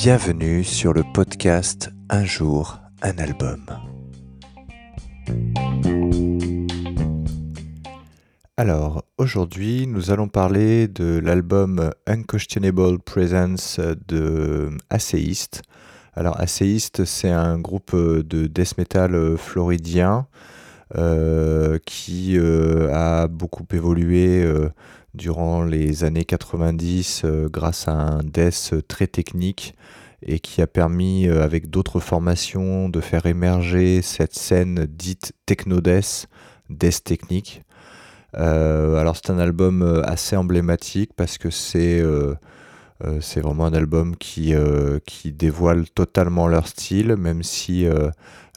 Bienvenue sur le podcast Un jour, un album. Alors, aujourd'hui, nous allons parler de l'album Unquestionable Presence de Asseist. Alors, Asseist, c'est un groupe de death metal floridien qui euh, a beaucoup évolué euh, durant les années 90 grâce à un death très technique et qui a permis avec d'autres formations de faire émerger cette scène dite techno-death, death technique. alors c'est un album assez emblématique parce que c'est c'est vraiment un album qui, qui dévoile totalement leur style, même si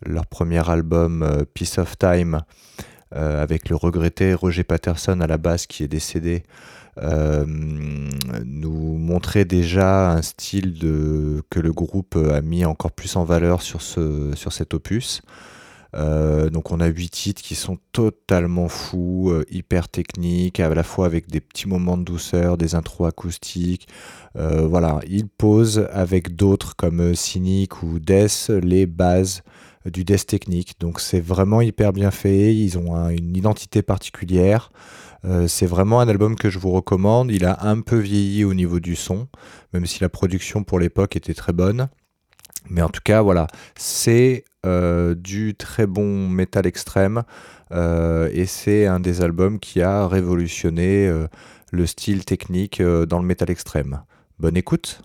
leur premier album euh, Peace of Time, euh, avec le regretté Roger Patterson à la basse qui est décédé, euh, nous montrait déjà un style que le groupe a mis encore plus en valeur sur cet opus. Donc on a huit titres qui sont totalement fous, hyper techniques, à la fois avec des petits moments de douceur, des intros acoustiques. voilà, ils posent avec d'autres comme Cynic ou Death les bases du death technique. Donc c'est vraiment hyper bien fait, ils ont une identité particulière. Euh, c'est vraiment un album que je vous recommande. Il a un peu vieilli au niveau du son, même si la production pour l'époque était très bonne. Mais en tout cas, voilà, c'est euh, du très bon métal extrême euh, et c'est un des albums qui a révolutionné le style technique dans le métal extrême. Bonne écoute!